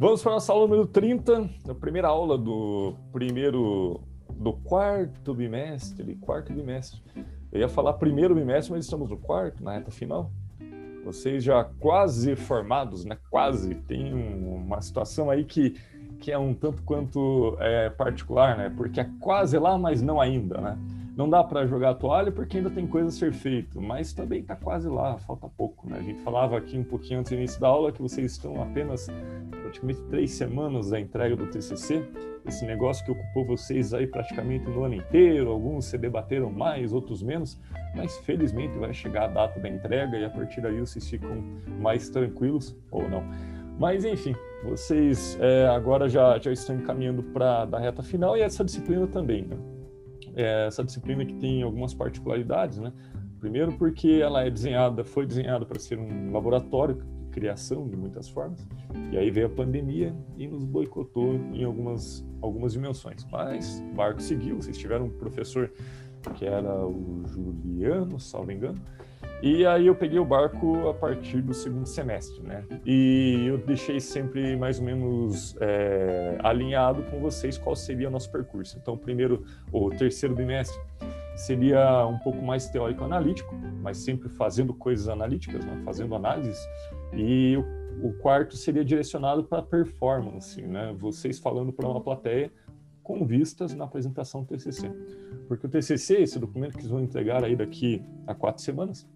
Vamos para a nossa aula número 30, a primeira aula do primeiro do quarto bimestre, quarto bimestre. Eu ia falar primeiro bimestre, mas estamos no quarto, na reta final. Vocês já quase formados, né? Quase. Tem uma situação aí que, que é um tanto quanto é, particular, né? Porque é quase lá, mas não ainda, né? Não dá para jogar a toalha porque ainda tem coisa a ser feito, mas também está quase lá, falta pouco. Né? A gente falava aqui um pouquinho antes do início da aula que vocês estão apenas praticamente três semanas da entrega do TCC, esse negócio que ocupou vocês aí praticamente no ano inteiro, alguns se debateram mais, outros menos, mas felizmente vai chegar a data da entrega e a partir daí vocês ficam mais tranquilos, ou não. Mas enfim, vocês é, agora já, já estão encaminhando para a reta final e essa disciplina também. Né? É essa disciplina que tem algumas particularidades, né? Primeiro porque ela é desenhada, foi desenhada para ser um laboratório de criação de muitas formas, e aí veio a pandemia e nos boicotou em algumas algumas dimensões. Mas o barco seguiu, vocês tiveram um professor que era o Juliano, salvo engano, e aí eu peguei o barco a partir do segundo semestre, né? E eu deixei sempre mais ou menos é, alinhado com vocês qual seria o nosso percurso. Então, primeiro, o terceiro bimestre seria um pouco mais teórico-analítico, mas sempre fazendo coisas analíticas, né? fazendo análises. E o, o quarto seria direcionado para performance, né? Vocês falando para uma plateia com vistas na apresentação do TCC. Porque o TCC, esse documento que eles vão entregar aí daqui a quatro semanas,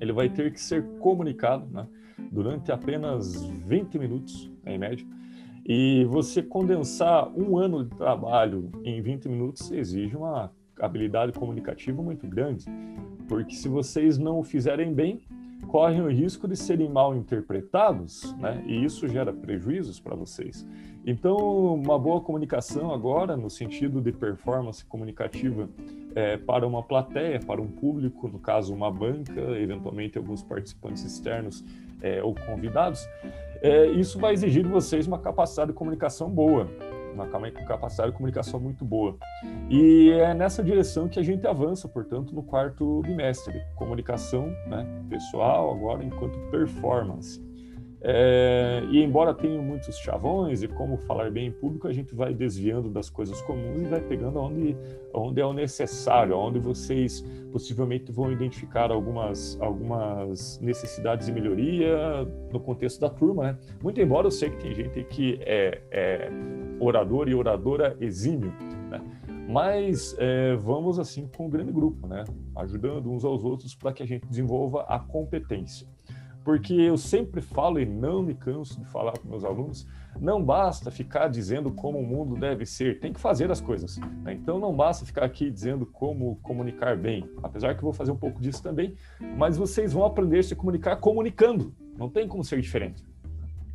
ele vai ter que ser comunicado né, durante apenas 20 minutos, em média. E você condensar um ano de trabalho em 20 minutos exige uma habilidade comunicativa muito grande, porque se vocês não o fizerem bem, correm o risco de serem mal interpretados, né? E isso gera prejuízos para vocês. Então, uma boa comunicação agora, no sentido de performance comunicativa é, para uma plateia, para um público, no caso uma banca, eventualmente alguns participantes externos é, ou convidados, é, isso vai exigir de vocês uma capacidade de comunicação boa, uma capacidade de comunicação muito boa. E é nessa direção que a gente avança, portanto, no quarto bimestre, comunicação né, pessoal agora enquanto performance. É, e embora tenha muitos chavões e como falar bem em público, a gente vai desviando das coisas comuns e vai pegando onde, onde é o necessário, onde vocês possivelmente vão identificar algumas, algumas necessidades de melhoria no contexto da turma. Né? Muito embora eu sei que tem gente que é, é orador e oradora exímio, né? mas é, vamos assim com um grande grupo, né? ajudando uns aos outros para que a gente desenvolva a competência porque eu sempre falo e não me canso de falar para meus alunos, não basta ficar dizendo como o mundo deve ser, tem que fazer as coisas. Né? Então não basta ficar aqui dizendo como comunicar bem, apesar que eu vou fazer um pouco disso também, mas vocês vão aprender a se comunicar comunicando, não tem como ser diferente.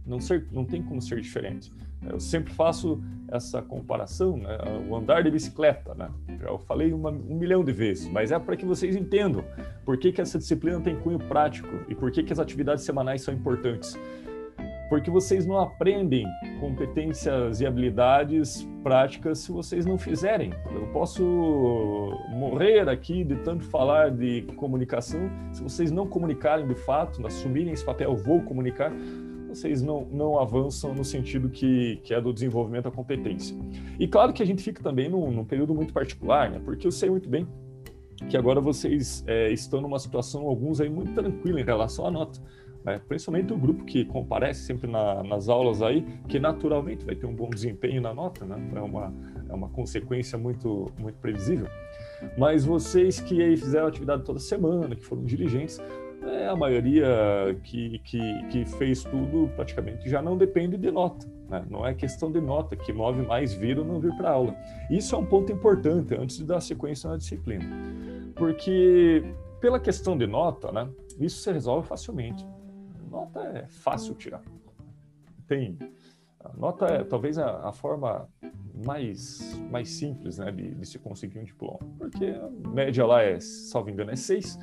Não, ser, não tem como ser diferente. Eu sempre faço essa comparação, né? o andar de bicicleta, né? Já falei uma, um milhão de vezes, mas é para que vocês entendam por que, que essa disciplina tem cunho prático e por que, que as atividades semanais são importantes. Porque vocês não aprendem competências e habilidades práticas se vocês não fizerem. Eu posso morrer aqui de tanto falar de comunicação, se vocês não comunicarem de fato, assumirem esse papel, vou comunicar, vocês não, não avançam no sentido que, que é do desenvolvimento da competência. E claro que a gente fica também num, num período muito particular, né? porque eu sei muito bem que agora vocês é, estão numa situação, alguns aí, muito tranquila em relação à nota. Né? Principalmente o grupo que comparece sempre na, nas aulas aí, que naturalmente vai ter um bom desempenho na nota, né? É uma, é uma consequência muito, muito previsível. Mas vocês que aí fizeram atividade toda semana, que foram dirigentes, é, a maioria que, que, que, fez tudo praticamente já não depende de nota. Né? Não é questão de nota que move mais vir ou não vir para aula. Isso é um ponto importante antes de dar sequência na disciplina. Porque, pela questão de nota, né, isso se resolve facilmente. Nota é fácil tirar. Tem. A nota é talvez a, a forma mais, mais simples né, de, de, se conseguir um diploma. Porque a média lá é, salvo engano, é 6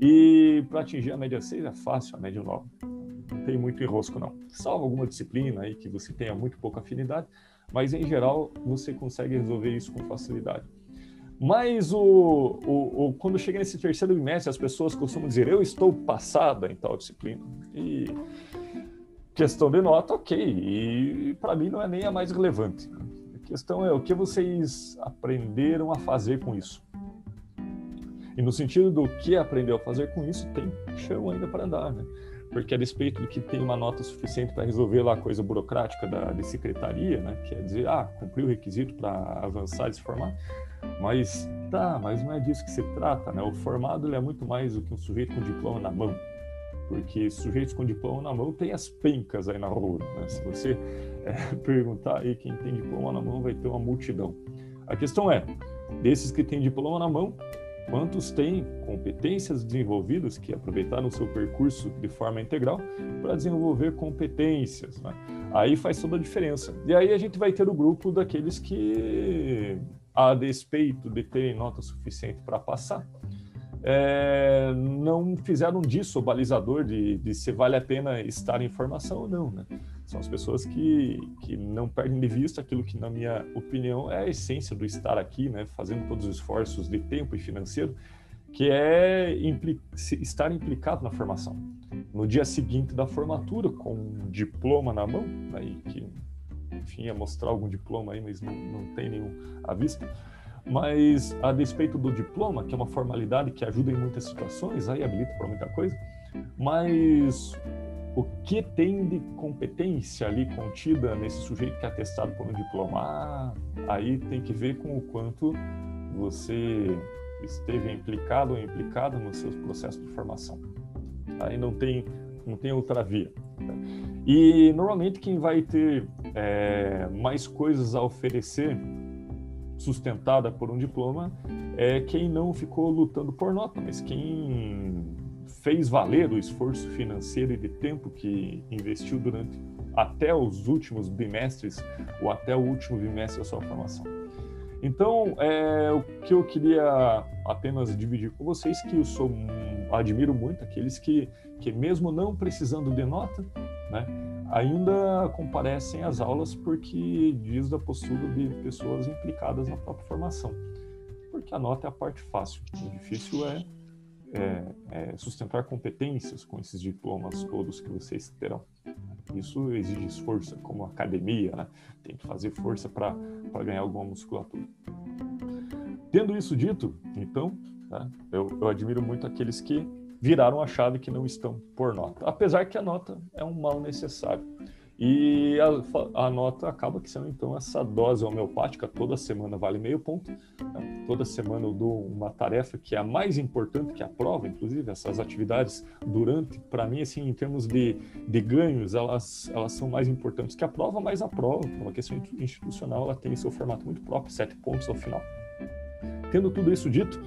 e para atingir a média 6 é fácil, a média 9. Não tem muito enrosco, não. Salvo alguma disciplina aí que você tenha muito pouca afinidade, mas em geral você consegue resolver isso com facilidade. Mas o, o, o, quando chega nesse terceiro bimestre, as pessoas costumam dizer: Eu estou passada em tal disciplina. E questão de nota, ok. E para mim não é nem a mais relevante. A questão é o que vocês aprenderam a fazer com isso. E no sentido do que aprendeu a fazer com isso, tem chão ainda para andar, né? Porque a despeito do que tem uma nota suficiente para resolver lá a coisa burocrática da de secretaria, né? Quer dizer, ah, cumpriu o requisito para avançar e se formar. Mas tá, mas não é disso que se trata, né? O formado ele é muito mais do que um sujeito com diploma na mão porque sujeitos com diploma na mão têm as pencas aí na rua. Né? Se você é, perguntar aí quem tem diploma na mão, vai ter uma multidão. A questão é, desses que têm diploma na mão, quantos têm competências desenvolvidas que aproveitaram o seu percurso de forma integral para desenvolver competências. Né? Aí faz toda a diferença. E aí a gente vai ter o grupo daqueles que, a despeito de terem nota suficiente para passar, é, não fizeram disso o balizador de, de, se vale a pena estar em formação ou não, né? São as pessoas que, que não perdem de vista aquilo que, na minha opinião, é a essência do estar aqui, né? Fazendo todos os esforços de tempo e financeiro, que é impli estar implicado na formação. No dia seguinte da formatura, com um diploma na mão, aí que, enfim, ia mostrar algum diploma aí, mas não, não tem nenhum à vista, mas a despeito do diploma, que é uma formalidade que ajuda em muitas situações, aí habilita para muita coisa, mas o que tem de competência ali contida nesse sujeito que é atestado por um diploma? Ah, aí tem que ver com o quanto você esteve implicado ou implicada nos seus processos de formação. Aí não tem, não tem outra via. Né? E normalmente quem vai ter é, mais coisas a oferecer sustentada por um diploma é quem não ficou lutando por nota, mas quem fez valer o esforço financeiro e de tempo que investiu durante até os últimos bimestres ou até o último bimestre da sua formação. Então, é, o que eu queria apenas dividir com vocês que eu sou admiro muito aqueles que, que mesmo não precisando de nota, né, ainda comparecem às aulas porque diz da postura de pessoas implicadas na própria formação. Porque a nota é a parte fácil, o difícil é, é, é sustentar competências com esses diplomas todos que vocês terão. Isso exige esforço, como academia, né? tem que fazer força para ganhar alguma musculatura. Tendo isso dito, então, né, eu, eu admiro muito aqueles que viraram a chave que não estão por nota. Apesar que a nota é um mal necessário. E a, a, nota acaba que sendo então essa dose homeopática, toda semana vale meio ponto. Né? Toda semana eu dou uma tarefa que é a mais importante que a prova, inclusive essas atividades durante, para mim, assim, em termos de, de ganhos, elas, elas são mais importantes que a prova, mas a prova, por uma questão institucional, ela tem seu formato muito próprio, sete pontos ao final. Tendo tudo isso dito,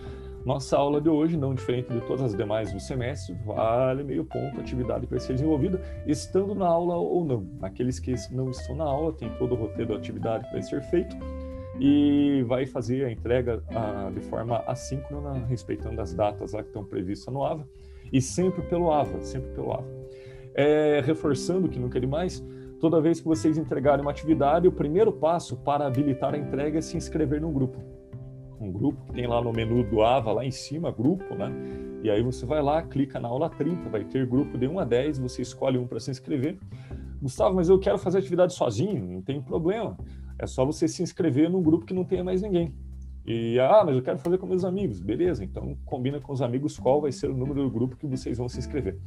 nossa aula de hoje, não diferente de todas as demais do semestre, vale meio ponto atividade vai ser desenvolvida, estando na aula ou não. Aqueles que não estão na aula, tem todo o roteiro da atividade vai ser feito e vai fazer a entrega a, de forma assíncrona, respeitando as datas lá que estão previstas no AVA, e sempre pelo AVA, sempre pelo AVA. É, reforçando que não quer mais, toda vez que vocês entregarem uma atividade, o primeiro passo para habilitar a entrega é se inscrever no grupo um grupo que tem lá no menu do AVA, lá em cima, grupo, né? E aí você vai lá, clica na aula 30, vai ter grupo de 1 a 10, você escolhe um para se inscrever. Gustavo, mas eu quero fazer atividade sozinho, não tem problema. É só você se inscrever num grupo que não tenha mais ninguém. E, ah, mas eu quero fazer com meus amigos. Beleza, então combina com os amigos qual vai ser o número do grupo que vocês vão se inscrever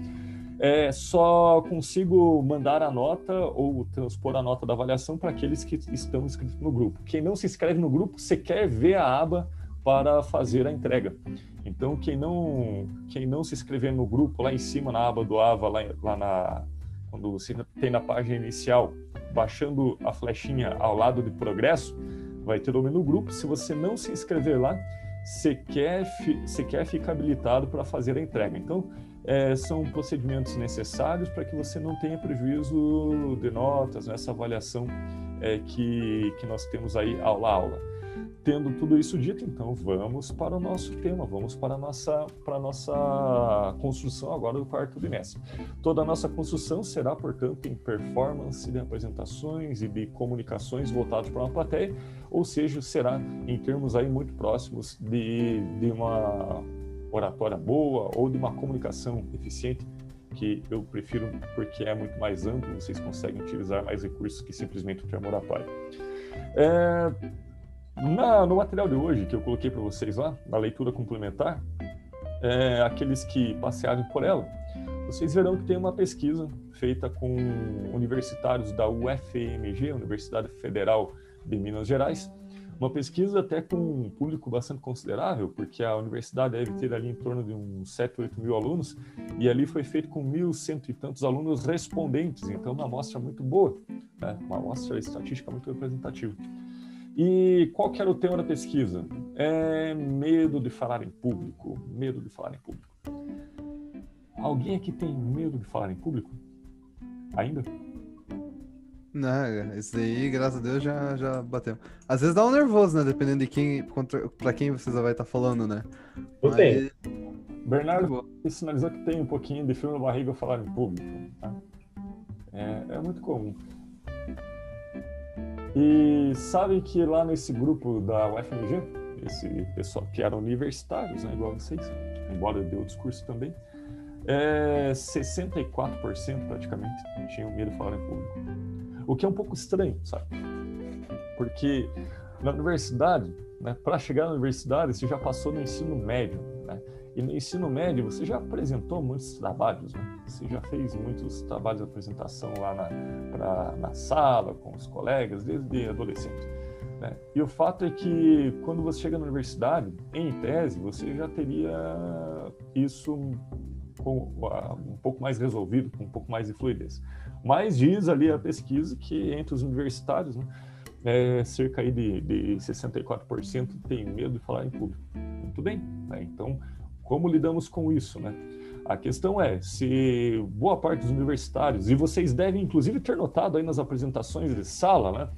é, só consigo mandar a nota ou transpor a nota da avaliação para aqueles que estão inscritos no grupo. Quem não se inscreve no grupo sequer vê a aba para fazer a entrega. Então, quem não, quem não se inscrever no grupo, lá em cima na aba do AVA, lá, lá na, quando você tem na página inicial, baixando a flechinha ao lado de progresso, vai ter o menu grupo. Se você não se inscrever lá, sequer, sequer fica habilitado para fazer a entrega. Então, é, são procedimentos necessários para que você não tenha prejuízo de notas nessa avaliação é, que, que nós temos aí aula a aula. Tendo tudo isso dito, então vamos para o nosso tema, vamos para a nossa, para a nossa construção agora do quarto bimestre. Toda a nossa construção será, portanto, em performance de apresentações e de comunicações voltadas para uma plateia, ou seja, será em termos aí muito próximos de, de uma oratória boa ou de uma comunicação eficiente que eu prefiro porque é muito mais amplo, vocês conseguem utilizar mais recursos que simplesmente o termo oratório. É, na, no material de hoje que eu coloquei para vocês lá, na leitura complementar, é, aqueles que passearem por ela, vocês verão que tem uma pesquisa feita com universitários da UFMG, Universidade Federal de Minas Gerais, uma pesquisa até com um público bastante considerável, porque a universidade deve ter ali em torno de uns 7, 8 mil alunos, e ali foi feito com mil cento e tantos alunos respondentes, então uma amostra muito boa, né? uma amostra estatística muito representativa. E qual que era o tema da pesquisa? É medo de falar em público, medo de falar em público. Alguém aqui tem medo de falar em público? Ainda? Não, isso aí, graças a Deus, já, já bateu. Às vezes dá um nervoso, né? Dependendo de quem, contra, pra quem você vai estar tá falando, né? Eu Mas... tenho. Bernardo sinalizou que tem um pouquinho de frio na barriga falar em público. Tá? É, é muito comum. E sabem que lá nesse grupo da UFMG, esse pessoal que eram universitários, né, igual vocês, embora eu dê o discurso também, é, 64% praticamente tinham medo de falar em público. O que é um pouco estranho, sabe? Porque na universidade, né, para chegar na universidade, você já passou no ensino médio, né? E no ensino médio você já apresentou muitos trabalhos, né? Você já fez muitos trabalhos de apresentação lá na, pra, na sala, com os colegas, desde adolescente. Né? E o fato é que quando você chega na universidade, em tese, você já teria isso com, uh, um pouco mais resolvido, com um pouco mais de fluidez. Mas diz ali a pesquisa que entre os universitários, né, é, cerca aí de, de 64% tem medo de falar em público. Muito bem, né? então como lidamos com isso, né? A questão é se boa parte dos universitários, e vocês devem inclusive ter notado aí nas apresentações de sala, né?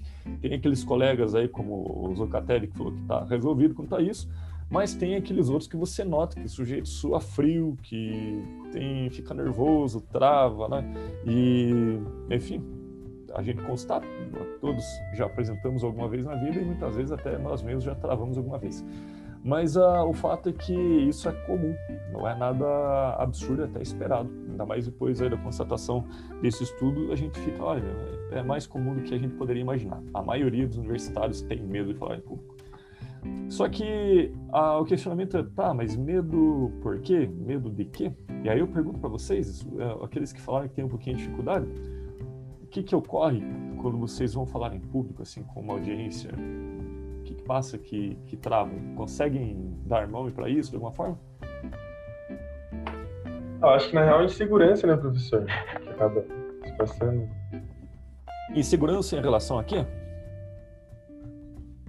Tem aqueles colegas aí, como o Zocatelli, que falou que está resolvido quanto a isso, mas tem aqueles outros que você nota que o sujeito sua frio, que tem, fica nervoso, trava, né? E, enfim, a gente constata, todos já apresentamos alguma vez na vida e muitas vezes até nós mesmos já travamos alguma vez. Mas uh, o fato é que isso é comum, não é nada absurdo, é até esperado. Ainda mais depois da constatação desse estudo, a gente fica, olha, é mais comum do que a gente poderia imaginar. A maioria dos universitários tem medo de falar em público. Só que ah, o questionamento é, tá, mas medo por quê? Medo de quê? E aí eu pergunto para vocês, é, aqueles que falaram que tem um pouquinho de dificuldade, o que que ocorre quando vocês vão falar em público, assim, com uma audiência? Passa que, que trava? Conseguem dar nome para isso de alguma forma? Eu acho que na real é insegurança, né, professor? Que acaba se passando. Insegurança em relação a quê?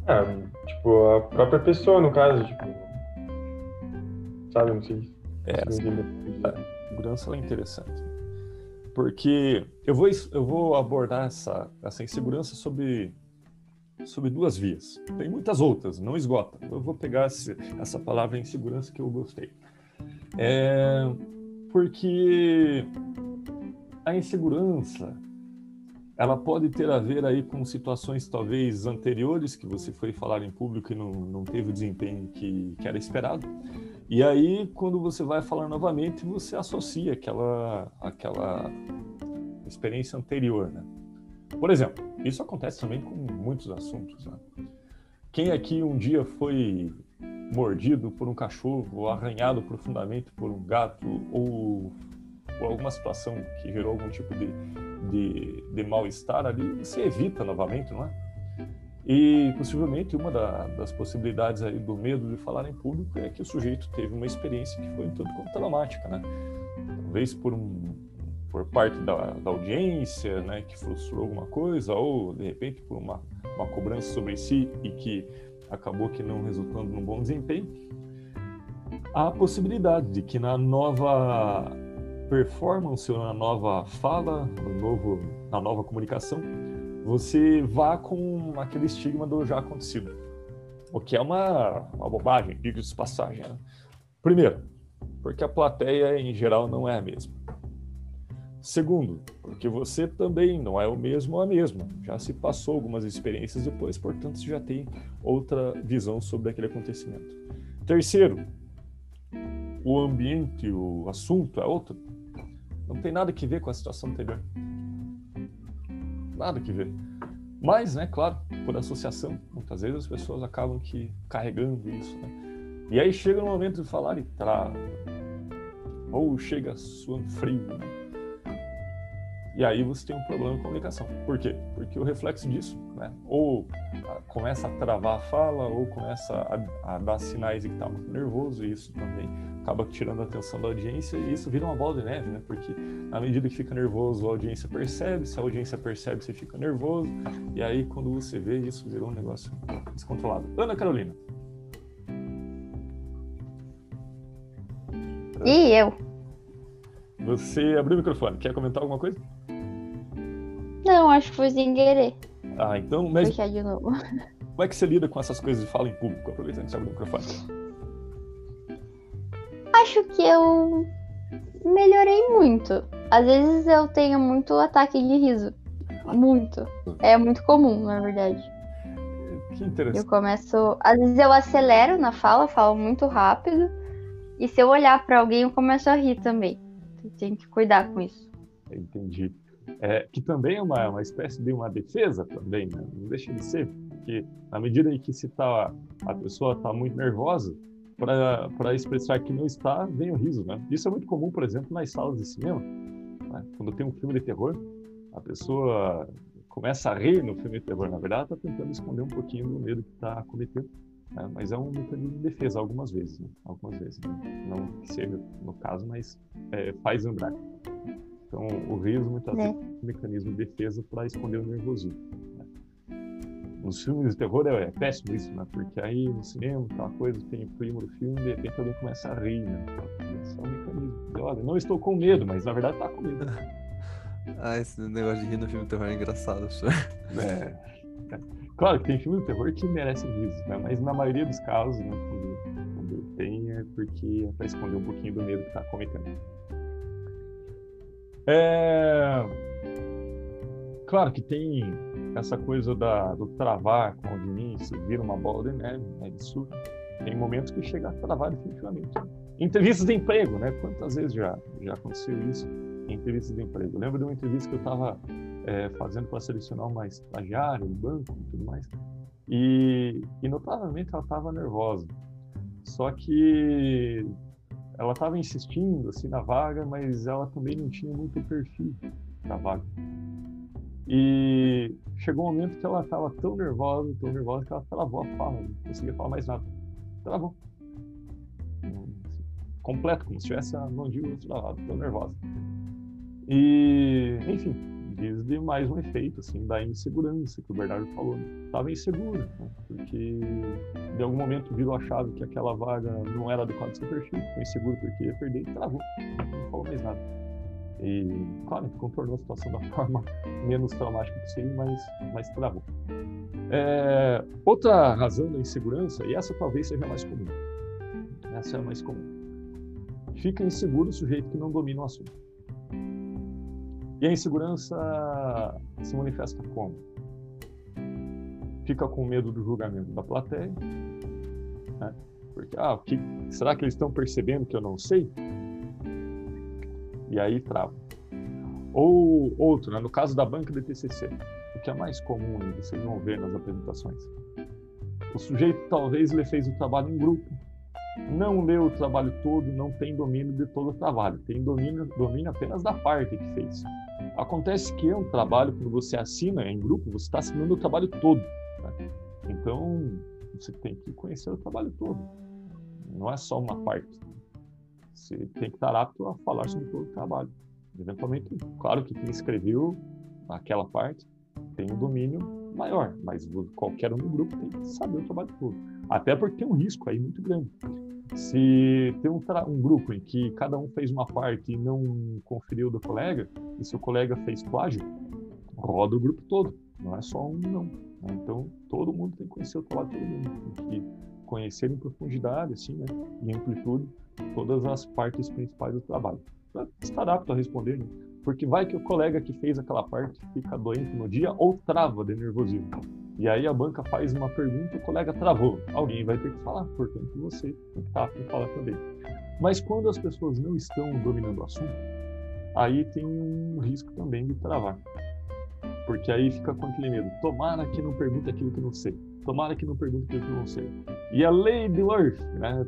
Ah, tipo, a própria pessoa, no caso, tipo. Sabe, não sei. É, segurança é interessante. Porque eu vou, eu vou abordar essa, essa insegurança sobre, sobre duas vias. Tem muitas outras, não esgota. Eu vou pegar esse, essa palavra insegurança que eu gostei. É, porque a insegurança ela pode ter a ver aí com situações talvez anteriores que você foi falar em público e não, não teve o desempenho que, que era esperado. E aí, quando você vai falar novamente, você associa aquela, aquela experiência anterior, né? Por exemplo, isso acontece também com muitos assuntos, né? Quem aqui um dia foi mordido por um cachorro, arranhado profundamente por um gato, ou ou alguma situação que gerou algum tipo de, de, de mal-estar ali, você evita novamente, não é? E possivelmente uma da, das possibilidades aí do medo de falar em público é que o sujeito teve uma experiência que foi tudo como traumática, né? Talvez por um por parte da, da audiência, né, que frustrou alguma coisa, ou de repente por uma, uma cobrança sobre si e que acabou que não resultando num bom desempenho, há a possibilidade de que na nova performance ou na nova fala, no novo, na nova comunicação, você vá com aquele estigma do já acontecido. O que é uma, uma bobagem, diga-se de passagem. Né? Primeiro, porque a plateia em geral não é a mesma. Segundo, porque você também não é o mesmo ou a mesma. Já se passou algumas experiências depois, portanto, você já tem outra visão sobre aquele acontecimento. Terceiro, o ambiente, o assunto é outro. Não tem nada que ver com a situação anterior. Nada que ver. Mas, né, claro, por associação, muitas vezes as pessoas acabam que carregando isso, né? E aí chega no momento de falar e trava. Ou chega suando frio. Né? E aí você tem um problema de comunicação. Por quê? Porque o reflexo disso, né? Ou começa a travar a fala, ou começa a, a dar sinais de que está muito nervoso, e isso também acaba tirando a atenção da audiência, e isso vira uma bola de neve, né? Porque na medida que fica nervoso, a audiência percebe, se a audiência percebe, você fica nervoso, e aí quando você vê, isso virou um negócio descontrolado. Ana Carolina. E eu? Você abriu o microfone, quer comentar alguma coisa? Não, acho que foi sem querer. Ah, então. Mas... Fechar de novo. Como é que você lida com essas coisas de fala em público, aproveitando que você abre o microfone? Acho que eu melhorei muito. Às vezes eu tenho muito ataque de riso. Muito. É muito comum, na verdade. Que interessante. Eu começo. Às vezes eu acelero na fala, falo muito rápido. E se eu olhar para alguém, eu começo a rir também. Tem que cuidar com isso. Entendi é, que também é uma, uma espécie de uma defesa também, né? não deixa de ser, porque na medida em que se tá, a pessoa está muito nervosa, para expressar que não está, vem o riso, né? Isso é muito comum, por exemplo, nas salas de cinema. Né? Quando tem um filme de terror, a pessoa começa a rir no filme de terror. Na verdade, está tentando esconder um pouquinho do medo que está cometendo. Né? Mas é um mecanismo de defesa, algumas vezes. Né? Algumas vezes. Né? Não que seja no caso, mas é, faz lembrar. Então, o riso muitas é. vezes é um mecanismo de defesa para esconder o nervosismo. Né? Nos filmes de terror é, é, péssimo isso, né? Porque aí no cinema, aquela coisa, tem o clima do filme, de repente alguém começa a rir, né? Esse é um mecanismo. Olha, não estou com medo, mas na verdade está com medo. ah, esse negócio de rir no filme de terror é engraçado, senhor. É. Claro que tem filmes de terror que merecem risos, né? Mas na maioria dos casos, né, quando, quando tem, é porque é para esconder um pouquinho do medo que está cometendo. É... Claro que tem essa coisa da, do travar com o audiência, vira uma bola de neve, né? Isso tem momentos que chega a travar definitivamente. Entrevistas de emprego, né? Quantas vezes já, já aconteceu isso em entrevistas de emprego? Eu lembro de uma entrevista que eu estava é, fazendo para selecionar uma estagiária no banco e tudo mais, e, e notavelmente ela estava nervosa. Só que ela estava insistindo assim na vaga, mas ela também não tinha muito perfil da vaga. E chegou um momento que ela estava tão nervosa, tão nervosa que ela travou a fala, não conseguia falar mais nada. Travou. Completo, como se tivesse a mandíbula travada, tão nervosa. E, enfim, desde mais um efeito assim da insegurança que o Bernardo falou. Estava insegura, né? porque de algum momento virou a chave que aquela vaga não era adequada ao seu perfil, ficou inseguro porque ia perder e travou, não falou mais nada. E, claro, contornou a situação da forma menos traumática possível, mas, mas travou. É, outra razão da insegurança, e essa talvez seja mais comum, essa é a mais comum. Fica inseguro o sujeito que não domina o assunto. E a insegurança se manifesta como? Fica com medo do julgamento da plateia, né? porque ah, que, será que eles estão percebendo que eu não sei? E aí trava. Ou outro, né? no caso da banca de TCC, o que é mais comum e vocês vão ver nas apresentações. O sujeito talvez ele fez o trabalho em grupo, não leu o trabalho todo, não tem domínio de todo o trabalho, tem domínio, domínio apenas da parte que fez. Acontece que é um trabalho, quando você assina em grupo, você está assinando o trabalho todo. Né? Então, você tem que conhecer o trabalho todo. Não é só uma parte. Você tem que estar apto a falar sobre todo o trabalho. Eventualmente, claro que quem escreveu aquela parte tem um domínio maior, mas qualquer um do grupo tem que saber o trabalho todo. Até porque tem um risco aí muito grande. Se tem um, um, grupo em que cada um fez uma parte e não conferiu do colega, e se o colega fez plágio, roda o grupo todo, não é só um não. Né? Então, todo mundo tem que conhecer o trabalho todo mundo, tem que conhecer em profundidade, assim, né, em amplitude, todas as partes principais do trabalho, para estar apto a responder, né? Porque vai que o colega que fez aquela parte fica doente no dia ou trava de nervosismo. E aí a banca faz uma pergunta, o colega travou. Alguém vai ter que falar, portanto você tem que estar para falar também. Mas quando as pessoas não estão dominando o assunto, aí tem um risco também de travar. Porque aí fica com aquele medo. Tomara que não pergunte aquilo que não sei. Tomara que não pergunte aquilo que não sei. E a lei de Murphy, né?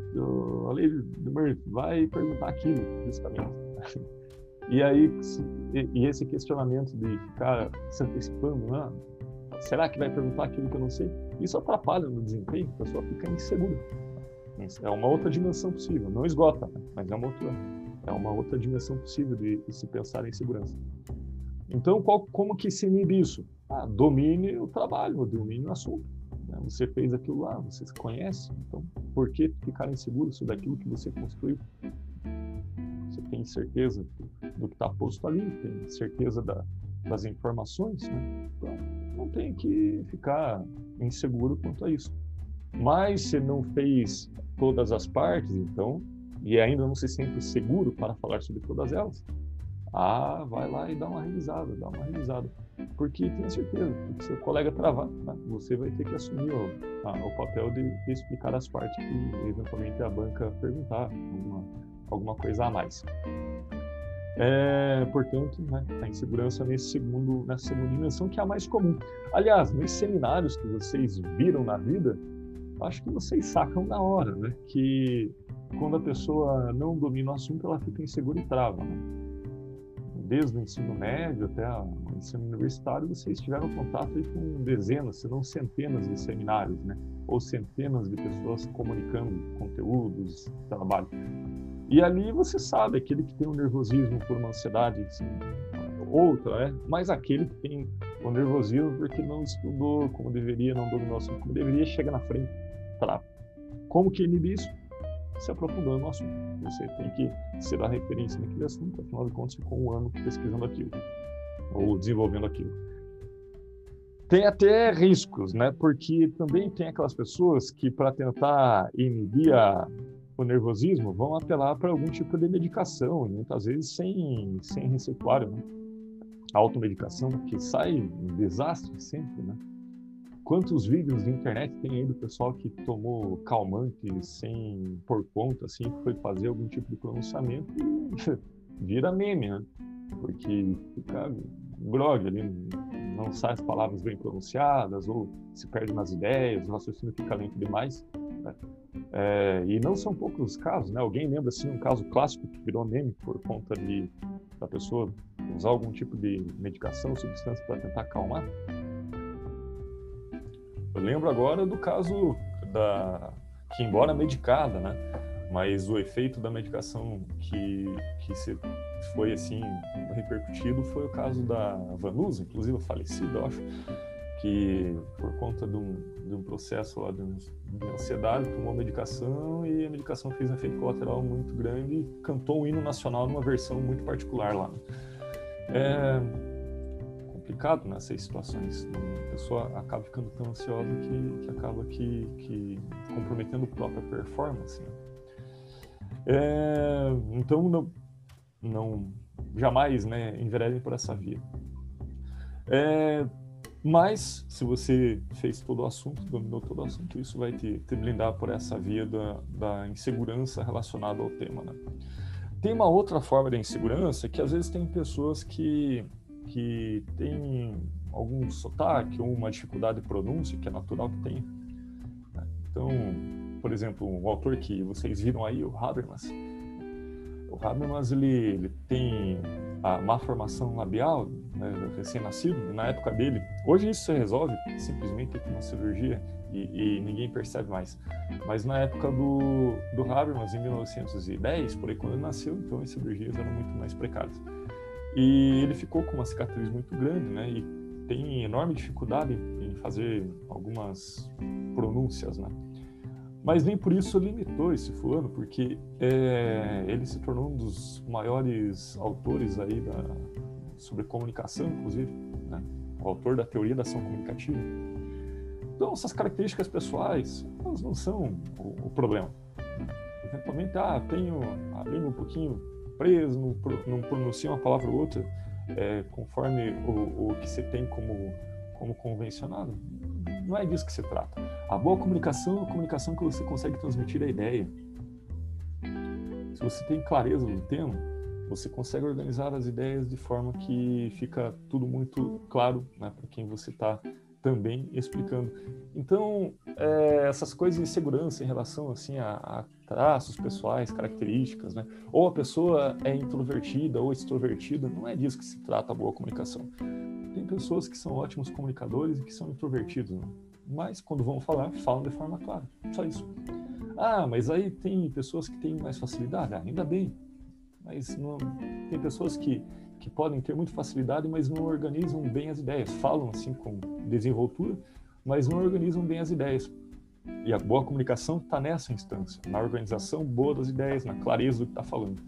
A lei de Murphy vai perguntar aquilo, justamente. E aí, e esse questionamento de ficar se antecipando, né? será que vai perguntar aquilo que eu não sei? Isso atrapalha no desempenho, a pessoa fica insegura. É uma outra dimensão possível, não esgota, né? mas é uma outra, é uma outra dimensão possível de, de se pensar em segurança. Então, qual, como que se inibe isso? Ah, domine o trabalho, domine o assunto. Né? Você fez aquilo lá, você se conhece, então por que ficar inseguro sobre aquilo que você construiu? Você tem certeza do que está posto ali, tem certeza da, das informações, né? então não tem que ficar inseguro quanto a isso. Mas se não fez todas as partes, então, e ainda não se sente seguro para falar sobre todas elas, ah, vai lá e dá uma revisada, dá uma revisada. Porque tenha certeza, se seu colega travar, né, você vai ter que assumir o, a, o papel de, de, explicar as partes que eventualmente a banca perguntar, alguma, alguma coisa a mais. É, portanto, né, a insegurança nesse segundo, nessa segunda dimensão que é a mais comum. Aliás, nos seminários que vocês viram na vida, acho que vocês sacam na hora, né, que quando a pessoa não domina o assunto, ela fica insegura e trava. Né? Desde o ensino médio até o ensino universitário, vocês tiveram contato com dezenas, se não centenas de seminários, né? ou centenas de pessoas comunicando conteúdos, trabalho. E ali você sabe, aquele que tem um nervosismo por uma ansiedade, assim, outra, né? Mas aquele que tem o nervosismo porque não estudou como deveria, não dominou assunto como deveria, chega na frente. Tá. Como que inibe isso? Se aprofundando no assunto. Você tem que ser a referência naquele assunto, afinal de contas, ficou um ano pesquisando aquilo, ou desenvolvendo aquilo. Tem até riscos, né? Porque também tem aquelas pessoas que, para tentar inibir a, o nervosismo vão apelar para algum tipo de medicação, muitas vezes sem, sem receituário, né? automedicação, que sai um desastre sempre, né? Quantos vídeos de internet tem aí do pessoal que tomou calmante sem por conta, assim, foi fazer algum tipo de pronunciamento e vira meme, né? Porque fica grog ali, não sai as palavras bem pronunciadas, ou se perde nas ideias, o raciocínio fica lento demais. Né? É, e não são poucos os casos, né? Alguém lembra assim um caso clássico que virou meme por conta de da pessoa usar algum tipo de medicação, substância para tentar acalmar? Eu lembro agora do caso da que embora medicada, né? Mas o efeito da medicação que que foi assim repercutido foi o caso da Vanusa, inclusive falecida, eu acho que por conta de um, de um processo lá de, de, ansiedade tomou medicação e a medicação fez um efeito colateral muito grande e cantou um hino nacional numa versão muito particular lá. É complicado nessas né, situações. A pessoa acaba ficando tão ansiosa que, que acaba que, que comprometendo a própria performance. Né? É, então não, não jamais né, enveredem por essa via. É, mas, se você fez todo o assunto, dominou todo o assunto, isso vai te, te blindar por essa via da, da insegurança relacionada ao tema. Né? Tem uma outra forma de insegurança que às vezes tem pessoas que, que têm algum sotaque ou uma dificuldade de pronúncia, que é natural que tenha. Né? Então, por exemplo, um autor que vocês viram aí, o Habermas, o Habermas ele, ele tem a má formação labial, né, recém-nascido, na época dele. Hoje isso se resolve simplesmente com uma cirurgia e, e, ninguém percebe mais. Mas na época do, do Habermas, em 1910, por aí quando ele nasceu, então as cirurgias eram muito mais precárias. E ele ficou com uma cicatriz muito grande, né? E tem enorme dificuldade em fazer algumas pronúncias, né? Mas nem por isso limitou esse fulano, porque é, ele se tornou um dos maiores autores aí da, sobre comunicação, inclusive, né? o autor da teoria da ação comunicativa. Então, essas características pessoais, elas não são o, o problema. Eventualmente, ah, tenho a língua um pouquinho presa, não, não pronuncio uma palavra ou outra é, conforme o, o que você tem como, como convencionado. Não é disso que se trata. A boa comunicação é a comunicação que você consegue transmitir a ideia. Se você tem clareza do tema, você consegue organizar as ideias de forma que fica tudo muito claro né, para quem você está também explicando. Então, é, essas coisas de segurança em relação assim a, a, traços pessoais, características, né? Ou a pessoa é introvertida ou extrovertida, não é disso que se trata a boa comunicação. Tem pessoas que são ótimos comunicadores e que são introvertidos, né? mas quando vão falar, falam de forma clara. Só isso. Ah, mas aí tem pessoas que têm mais facilidade, ah, ainda bem. Mas não, tem pessoas que que podem ter muita facilidade, mas não organizam bem as ideias. Falam assim com desenvoltura, mas não organizam bem as ideias. E a boa comunicação está nessa instância, na organização boa das ideias, na clareza do que está falando,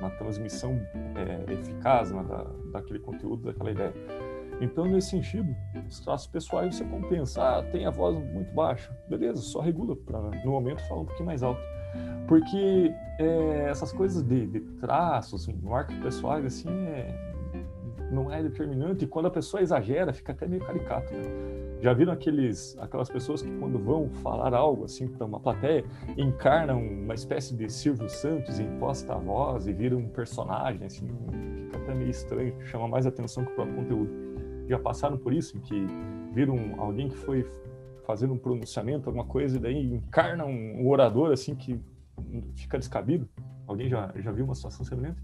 na transmissão é, eficaz né, da, daquele conteúdo, daquela ideia. Então, nesse sentido, os traços pessoais você compensa. Ah, tem a voz muito baixa. Beleza, só regula para no momento falar um pouquinho mais alto. Porque é, essas coisas de, de traços, marcas pessoais, assim, é, não é determinante. E quando a pessoa exagera, fica até meio caricato. Né? Já viram aqueles, aquelas pessoas que quando vão falar algo assim para uma plateia, encarnam uma espécie de Silvio Santos, imposta a voz e viram um personagem, assim, fica até meio estranho, chama mais atenção que o próprio conteúdo. Já passaram por isso, em que viram alguém que foi fazendo um pronunciamento, alguma coisa, e daí encarna um, um orador assim que fica descabido? Alguém já, já viu uma situação semelhante?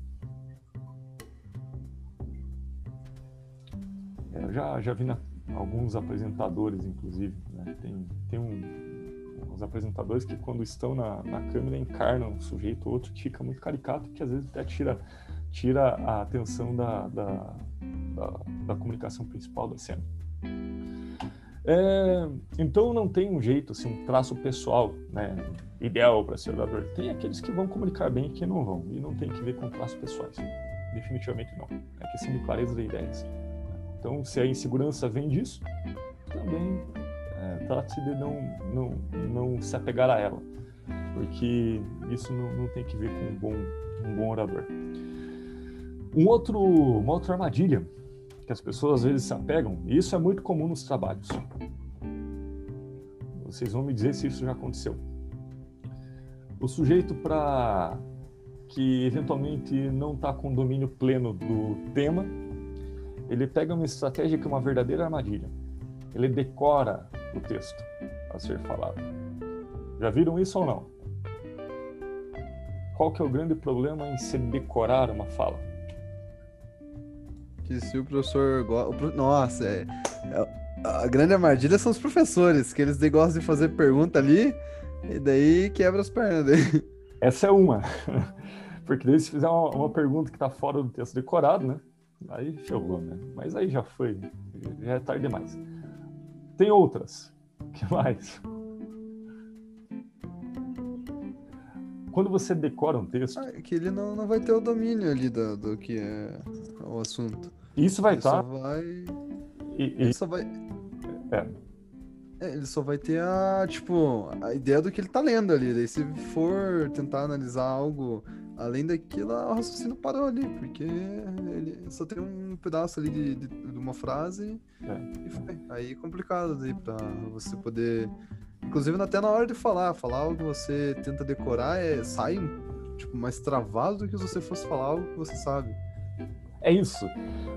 É, eu já, já vi na, alguns apresentadores, inclusive. Né? Tem, tem um, uns apresentadores que, quando estão na, na câmera, encarnam um sujeito ou outro que fica muito caricato, que às vezes até tira, tira a atenção da, da, da, da comunicação principal da cena. É, então não tem um jeito, assim, um traço pessoal, né, ideal para ser orador. Tem aqueles que vão comunicar bem e que não vão, e não tem que ver com traços pessoais. Definitivamente não. É questão de clareza de ideias. Então, se a insegurança vem disso, também é, trate-se de não, não, não se apegar a ela, porque isso não, não tem que ver com um bom, um bom orador. Um outro, uma outra armadilha que as pessoas às vezes se apegam, e isso é muito comum nos trabalhos. Vocês vão me dizer se isso já aconteceu. O sujeito, para que eventualmente não está com domínio pleno do tema, ele pega uma estratégia que é uma verdadeira armadilha. Ele decora o texto a ser falado. Já viram isso ou não? Qual que é o grande problema em se decorar uma fala? Que se o professor. Nossa, é... a grande armadilha são os professores, que eles gostam de fazer pergunta ali e daí quebra as pernas dele. Essa é uma. Porque daí se fizer uma, uma pergunta que está fora do texto decorado, né? Aí ferrou, né? Mas aí já foi, já é tarde demais. Tem outras. que mais? Quando você decora um texto. Ah, é que ele não, não vai ter o domínio ali do, do que é o assunto. Isso vai estar. Tá... Só vai. E, e... Ele só vai. É. é. Ele só vai ter a, tipo, a ideia do que ele tá lendo ali. Daí se for tentar analisar algo além daquilo, o raciocínio parou ali, porque ele só tem um pedaço ali de, de, de uma frase é. e foi. Aí é complicado daí pra você poder. Inclusive até na hora de falar, falar algo que você tenta decorar é, sai tipo, mais travado do que se você fosse falar algo que você sabe. É isso.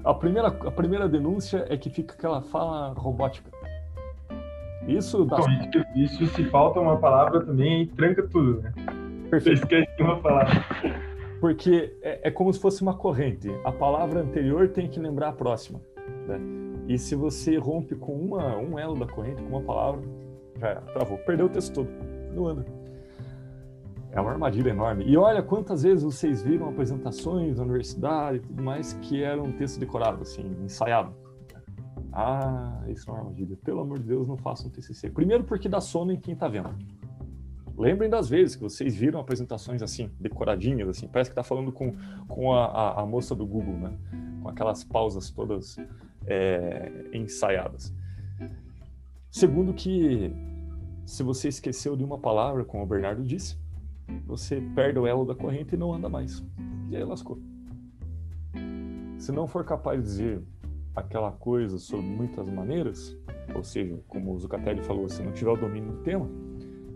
A primeira, a primeira denúncia é que fica aquela fala robótica. Isso dá. Então, isso, se falta uma palavra também tranca tudo, né? Perfeito. Você esquece uma palavra. Porque é, é, como se fosse uma corrente. A palavra anterior tem que lembrar a próxima. Né? E se você rompe com uma, um elo da corrente, com uma palavra, já era, travou. Perdeu o texto todo. Não anda. É uma armadilha enorme. E olha quantas vezes vocês viram apresentações da universidade e tudo mais que era um texto decorado, assim, ensaiado. Ah, isso é uma armadilha. Pelo amor de Deus, não façam um TCC. Primeiro porque dá sono em quem está vendo. Lembrem das vezes que vocês viram apresentações assim, decoradinhas, assim, parece que está falando com, com a, a, a, moça do Google, né? Com aquelas pausas todas é, ensaiadas. Segundo que, se você esqueceu de uma palavra, como o Bernardo disse, você perde o elo da corrente e não anda mais. E aí lascou. Se não for capaz de dizer aquela coisa sobre muitas maneiras, ou seja, como o Zucatelli falou, se não tiver o domínio do tema,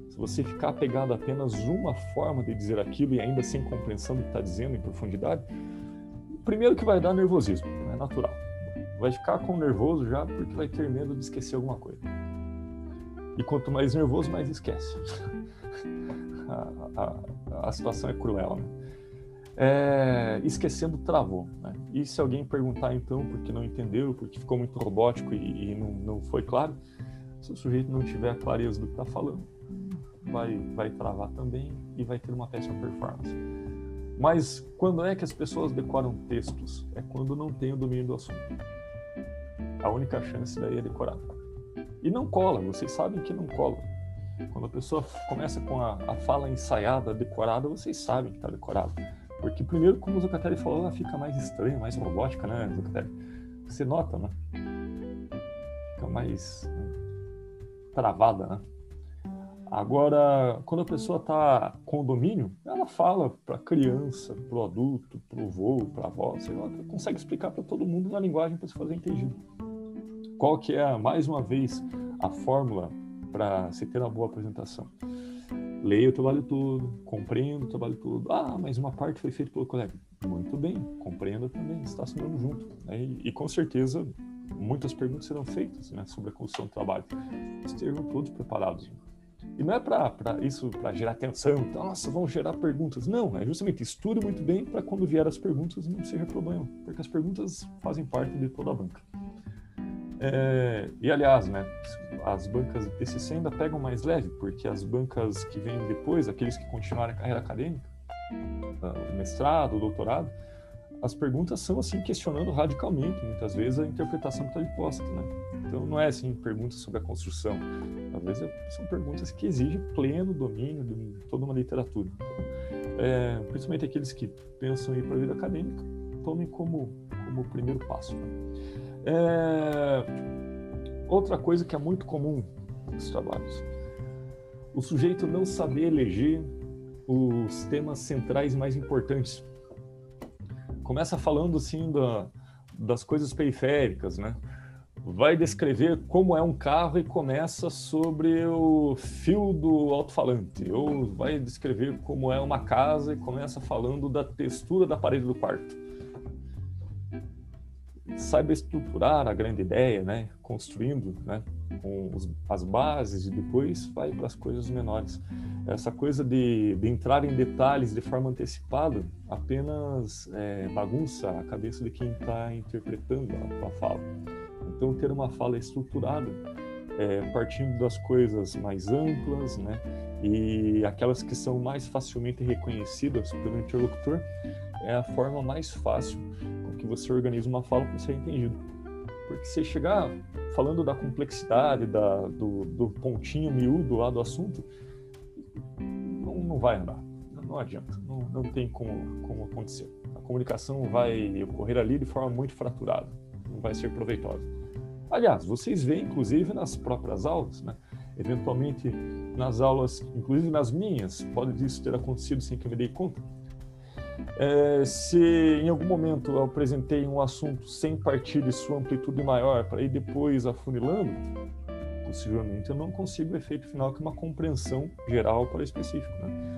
se você ficar apegado a apenas uma forma de dizer aquilo e ainda sem compreensão do que está dizendo em profundidade, primeiro que vai dar nervosismo, é natural. Vai ficar com nervoso já porque vai ter medo de esquecer alguma coisa. E quanto mais nervoso, mais esquece. a, a, a, situação é cruel, né? É, esquecendo travou. Né? E se alguém perguntar então porque não entendeu, porque ficou muito robótico e, e não, não foi claro, se o sujeito não tiver clareza do que está falando, vai, vai travar também e vai ter uma péssima performance. Mas quando é que as pessoas decoram textos? É quando não tem o domínio do assunto. A única chance daí é decorar. E não cola, vocês sabem que não cola. Quando a pessoa começa com a, a fala ensaiada, decorada, vocês sabem que está decorado. Porque primeiro, como o Zucatelli falou, ela fica mais estranha, mais robótica, né, Zucatelli? Você nota, né? Fica mais travada, né? Agora, quando a pessoa está com o domínio, ela fala para criança, para o adulto, para o avô, para a avó, sei lá, consegue explicar para todo mundo na linguagem para se fazer entendido. Qual que é, mais uma vez, a fórmula para se ter uma boa apresentação? Leia o trabalho todo, compreenda o trabalho todo. Ah, mas uma parte foi feita pelo colega. Muito bem, compreenda também, está assinando junto. Né? E, e, com certeza, muitas perguntas serão feitas né, sobre a construção do trabalho. Estejam todos preparados. E não é para isso, para gerar atenção, nossa, vão gerar perguntas. Não, é justamente estude muito bem para quando vier as perguntas não seja problema, porque as perguntas fazem parte de toda a banca. É, e aliás, né, as bancas de TCC ainda pegam mais leve, porque as bancas que vêm depois, aqueles que continuaram a carreira acadêmica, o mestrado, o doutorado, as perguntas são assim questionando radicalmente, muitas vezes a interpretação que está posta, né? Então não é assim perguntas sobre a construção, às vezes são perguntas que exigem pleno domínio de toda uma literatura. Então, é, principalmente aqueles que pensam em ir para a vida acadêmica, tomem como como primeiro passo. Né? É, outra coisa que é muito comum nos trabalhos, o sujeito não saber eleger os temas centrais mais importantes começa falando assim da, das coisas periféricas, né? Vai descrever como é um carro e começa sobre o fio do alto-falante, ou vai descrever como é uma casa e começa falando da textura da parede do quarto. Saiba estruturar a grande ideia, né? Construindo, né? Com os, as bases e depois vai para as coisas menores essa coisa de, de, entrar em detalhes de forma antecipada apenas é, bagunça a cabeça de quem está interpretando a, a, fala. Então, ter uma fala estruturada, é, partindo das coisas mais amplas, né, e aquelas que são mais facilmente reconhecidas pelo interlocutor, é a forma mais fácil com que você organiza uma fala para ser entendido. Porque se chegar falando da complexidade, da, do, do pontinho miúdo lá do assunto, não, não vai andar. Não adianta. Não, não tem como, como acontecer. A comunicação vai ocorrer ali de forma muito fraturada. Não vai ser proveitosa. Aliás, vocês veem, inclusive, nas próprias aulas, né? eventualmente nas aulas, inclusive nas minhas, pode isso ter acontecido sem que eu me dei conta. É, se em algum momento eu apresentei um assunto sem partir de sua amplitude maior para ir depois afunilando, possivelmente eu não consigo o efeito final que é uma compreensão geral para específico, né?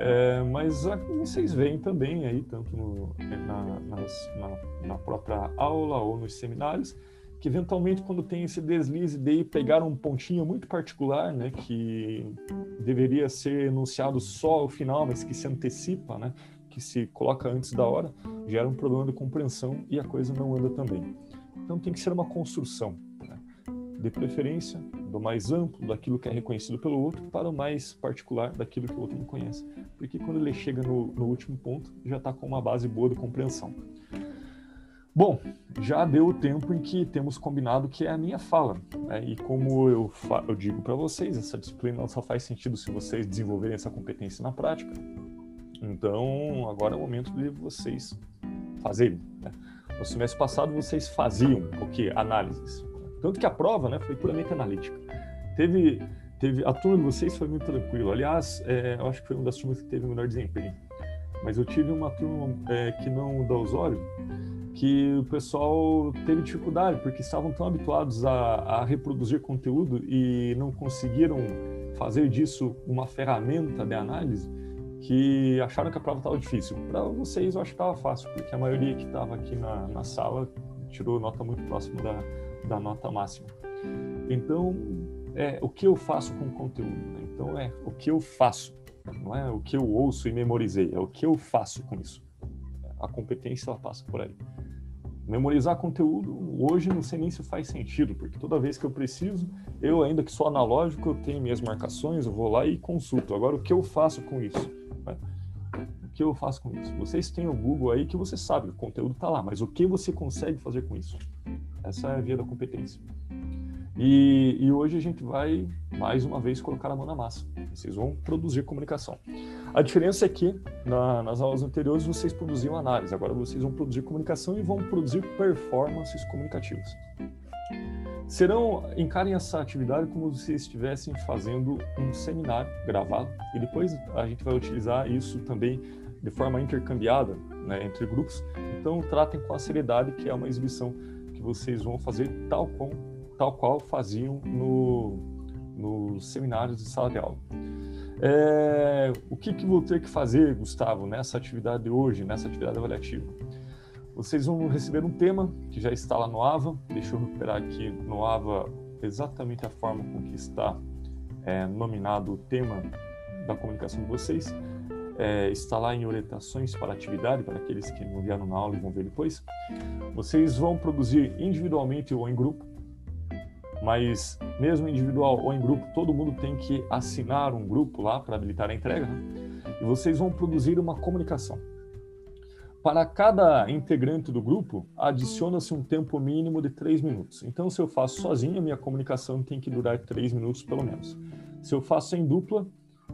É, mas vocês veem também aí, tanto no, na, nas, na, na, própria aula ou nos seminários, que eventualmente quando tem esse deslize de pegar um pontinho muito particular, né, que deveria ser enunciado só ao final, mas que se antecipa, né, que se coloca antes da hora, gera um problema de compreensão e a coisa não anda também. Então tem que ser uma construção, né, de preferência do mais amplo, daquilo que é reconhecido pelo outro, para o mais particular, daquilo que o outro não conhece. Porque quando ele chega no, no último ponto, já está com uma base boa de compreensão. Bom, já deu o tempo em que temos combinado que é a minha fala. Né? E como eu, eu digo para vocês, essa disciplina só faz sentido se vocês desenvolverem essa competência na prática. Então, agora é o momento de vocês fazerem. Né? No semestre passado, vocês faziam o que? Análises. Tanto que a prova né, foi puramente analítica. Teve, teve, a turma de vocês foi muito tranquila. Aliás, é, eu acho que foi uma das turmas que teve o melhor desempenho. Mas eu tive uma turma é, que não dá os olhos, que o pessoal teve dificuldade, porque estavam tão habituados a, a reproduzir conteúdo e não conseguiram fazer disso uma ferramenta de análise que acharam que a prova estava difícil. Para vocês, eu acho que estava fácil, porque a maioria que estava aqui na, na sala tirou nota muito próxima da, da nota máxima. Então, é o que eu faço com o conteúdo. Né? Então, é o que eu faço, não é o que eu ouço e memorizei, é o que eu faço com isso. A competência ela passa por aí. Memorizar conteúdo hoje não sei nem se faz sentido, porque toda vez que eu preciso, eu ainda que sou analógico, eu tenho minhas marcações, eu vou lá e consulto. Agora, o que eu faço com isso? Que eu faço com isso? Vocês têm o Google aí que você sabe, o conteúdo está lá, mas o que você consegue fazer com isso? Essa é a via da competência. E, e, hoje a gente vai, mais uma vez, colocar a mão na massa. Vocês vão produzir comunicação. A diferença é que na, nas aulas anteriores vocês produziam análise, agora vocês vão produzir comunicação e vão produzir performances comunicativas. Serão, encarem essa atividade como se estivessem fazendo um seminário gravado e depois a gente vai utilizar isso também de forma intercambiada né, entre grupos. Então tratem com a seriedade que é uma exibição que vocês vão fazer tal como tal qual faziam no, nos seminários de sala de aula. É, o que, que vou ter que fazer, Gustavo, nessa atividade de hoje, nessa atividade avaliativa? Vocês vão receber um tema que já está lá no AVA. Deixa eu recuperar aqui no AVA exatamente a forma com que está é, nominado o tema da comunicação de vocês. É, está lá em orientações para atividade, para aqueles que não vieram na aula e vão ver depois. Vocês vão produzir individualmente ou em grupo mas mesmo individual ou em grupo, todo mundo tem que assinar um grupo lá para habilitar a entrega, né? e vocês vão produzir uma comunicação. Para cada integrante do grupo, adiciona-se um tempo mínimo de 3 minutos. Então, se eu faço sozinho, minha comunicação tem que durar 3 minutos pelo menos. Se eu faço em dupla,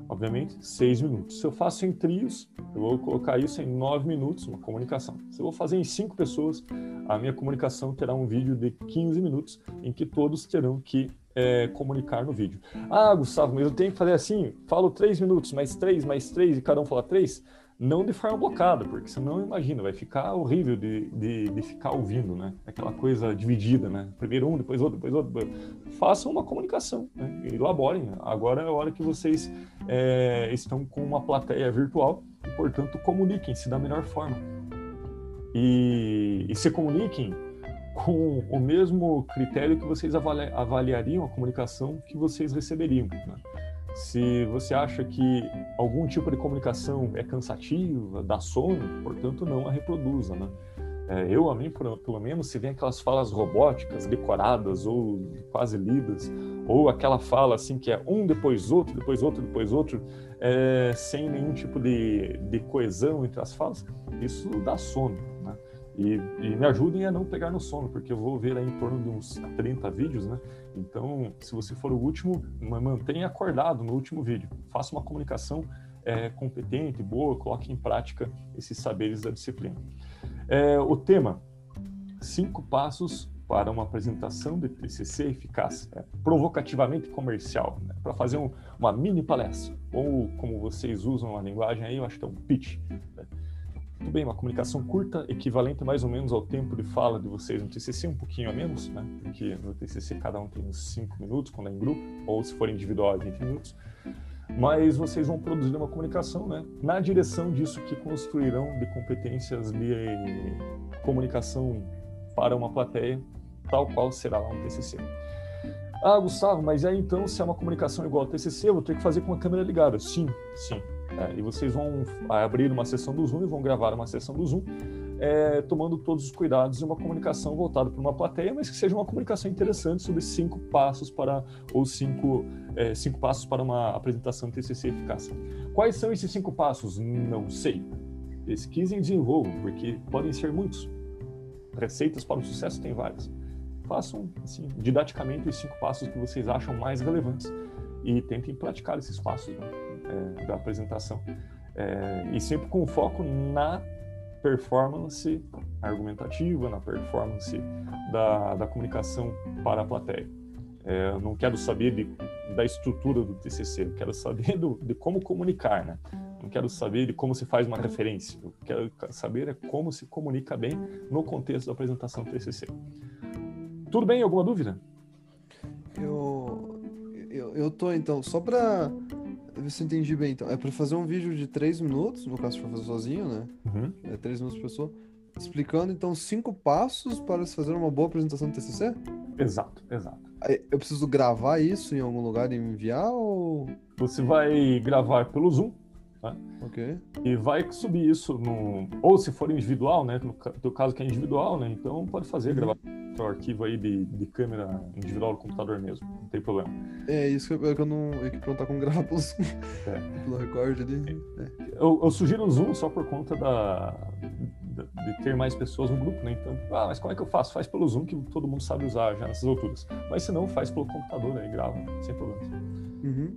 obviamente, 6 minutos. Se eu faço em trios, eu vou colocar isso em 9 minutos, uma comunicação. Se eu vou fazer em 5 pessoas, a minha comunicação terá um vídeo de 15 minutos em que todos terão que é, comunicar no vídeo. Ah, Gustavo, mas eu tenho que fazer assim, falo 3 minutos, mais 3, mais 3 e cada um fala 3? Não de forma blocada, porque você não imagina, vai ficar horrível de, de, de, ficar ouvindo, né? Aquela coisa dividida, né? Primeiro um, depois outro, depois outro. Façam uma comunicação, né? elaborem. Agora é a hora que vocês é, estão com uma plateia virtual e, portanto, comuniquem-se da melhor forma. E, e se comuniquem com o mesmo critério que vocês avaliariam a comunicação que vocês receberiam. Né? Se você acha que algum tipo de comunicação é cansativa, dá sono, portanto não a reproduza, né? É, eu, a mim, pelo menos, se vem aquelas falas robóticas, decoradas ou quase lidas, ou aquela fala assim que é um depois outro, depois outro, depois outro, é, sem nenhum tipo de, de coesão entre as falas, isso dá sono. Né? E, e, me ajudem a não pegar no sono, porque eu vou ver aí em torno de uns 30 vídeos, né? Então, se você for o último, mantenha acordado no último vídeo. Faça uma comunicação é, competente, boa, coloque em prática esses saberes da disciplina. É, o tema: cinco passos para uma apresentação de TCC eficaz, é, provocativamente comercial, né? para fazer um, uma mini palestra, ou como vocês usam a linguagem aí, eu acho que é um pitch. Né? Tudo bem, uma comunicação curta, equivalente mais ou menos ao tempo de fala de vocês no TCC, um pouquinho a menos, né? Porque no TCC cada um tem uns 5 minutos quando é em grupo, ou se for individual, 20 minutos. Mas vocês vão produzir uma comunicação, né? Na direção disso que construirão de competências de comunicação para uma plateia, tal qual será lá um TCC. Ah, Gustavo, mas aí então, se é uma comunicação igual ao TCC, eu vou ter que fazer com a câmera ligada. Sim, sim. É, e vocês vão abrir uma sessão do Zoom e vão gravar uma sessão do Zoom, é, tomando todos os cuidados e uma comunicação voltada para uma plateia, mas que seja uma comunicação interessante sobre cinco passos para ou cinco, é, cinco passos para uma apresentação TCC eficaz. Quais são esses cinco passos? Não sei. Pesquisem e desenvolvam, porque podem ser muitos. Receitas para o sucesso tem várias. Façam, assim, didaticamente os cinco passos que vocês acham mais relevantes e tentem praticar esses passos. Né? É, da apresentação. É, e sempre com foco na performance argumentativa, na performance da, da comunicação para a plateia. É, eu não quero saber de, da estrutura do TCC, eu quero saber do, de como comunicar, né? Não quero saber de como se faz uma referência, eu quero saber é como se comunica bem no contexto da apresentação do TCC. Tudo bem? Alguma dúvida? Eu eu tô então, só pra ver se eu entendi bem, então. É pra fazer um vídeo de 3 minutos, no caso, for fazer sozinho, né? Uhum. É 3 minutos por pessoa. Explicando, então, cinco passos para se fazer uma boa apresentação do TCC? Exato, exato. Eu preciso gravar isso em algum lugar e enviar ou... Você vai gravar pelo Zoom Ok. e vai subir isso no. Ou se for individual, né? No teu caso que é individual, né? Então pode fazer, Uhum. gravar o arquivo aí de, de câmera individual do computador mesmo, não tem problema. É isso que eu, é que eu não... Eu que perguntar como gravar É. pelo recorde ali. É. Eu, eu sugiro o Zoom só por conta da, da- de ter mais pessoas no grupo, né? Então, ah, mas como é que eu faço? Faz pelo Zoom que todo mundo sabe usar já nessas alturas. Mas se não, faz pelo computador aí, grava, sem problemas. Uhum.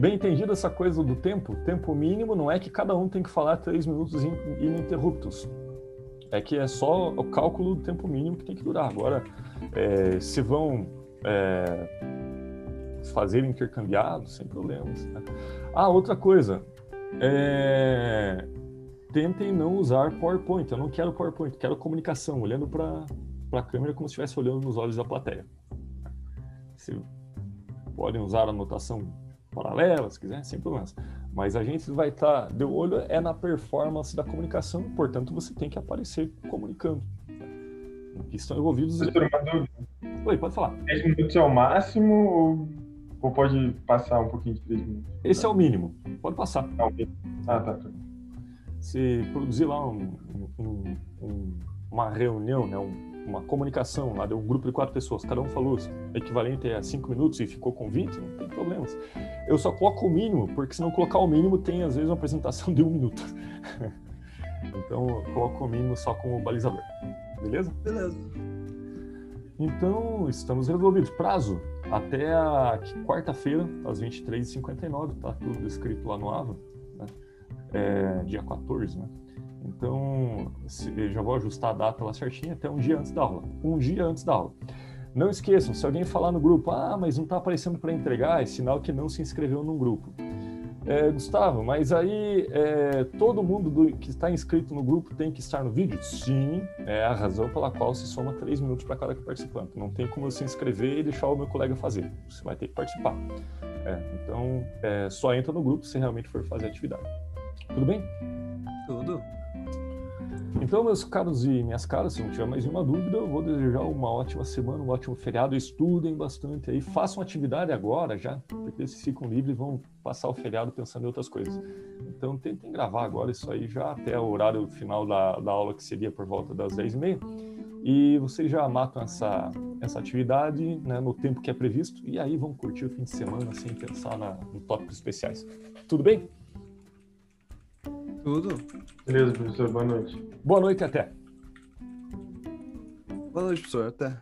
Bem entendido essa coisa do tempo? Tempo mínimo não é que cada um tem que falar três minutos in- ininterruptos. É que é só o cálculo do tempo mínimo que tem que durar. Agora, é, se vão é, fazer intercambiado, sem problemas. né? Ah, outra coisa. é, tentem não usar PowerPoint. Eu não quero PowerPoint, quero comunicação, olhando para a câmera como se estivesse olhando nos olhos da plateia. Se podem usar anotação paralela, se quiser, sem problemas. Mas a gente vai estar, de olho é na performance da comunicação, portanto você tem que aparecer comunicando. Que estão envolvidos. Dúvida. Oi, pode falar. 10 minutos é o máximo ou, ou pode passar um pouquinho de 3 minutos? Esse é o mínimo. Pode passar. Ah, ok. Ah, tá. tá. Se produzir lá um- um- um- uma reunião, né, um- uma comunicação lá de um grupo de quatro pessoas, cada um falou equivalente a cinco minutos e ficou com 20, não tem problemas. Eu só coloco o mínimo, porque se não colocar o mínimo, tem às vezes uma apresentação de um minuto. então, eu coloco o mínimo só como balizador. Beleza? Beleza. Então, estamos resolvidos. Prazo até a quarta-feira, às 23h59, tá tudo escrito lá no AVA, né? É, dia 14, né? Então, já vou ajustar a data lá certinha até um dia antes da aula. Um dia antes da aula. Não esqueçam, se alguém falar no grupo, ah, mas não está aparecendo para entregar, é sinal que não se inscreveu num grupo. É, Gustavo, mas aí é, todo mundo do- que está inscrito no grupo tem que estar no vídeo? Sim, é a razão pela qual se soma três minutos para cada participante. Não tem como eu se inscrever e deixar o meu colega fazer. Você vai ter que participar. É, então, é, só entra no grupo se realmente for fazer atividade. Tudo bem? Tudo. Então, meus caros e minhas caras, se não tiver mais nenhuma dúvida, eu vou desejar uma ótima semana, um ótimo feriado. Estudem bastante aí, façam atividade agora já, porque se ficam livres vão passar o feriado pensando em outras coisas. Então, tentem gravar agora isso aí já até o horário final da, da aula, que seria por volta das 10h30. E vocês já matam essa, essa atividade né, no tempo que é previsto, e aí vão curtir o fim de semana sem pensar na, em tópicos especiais. Tudo bem? Tudo. Beleza, professor. Boa noite. Boa noite e até! Boa noite, professor. Até.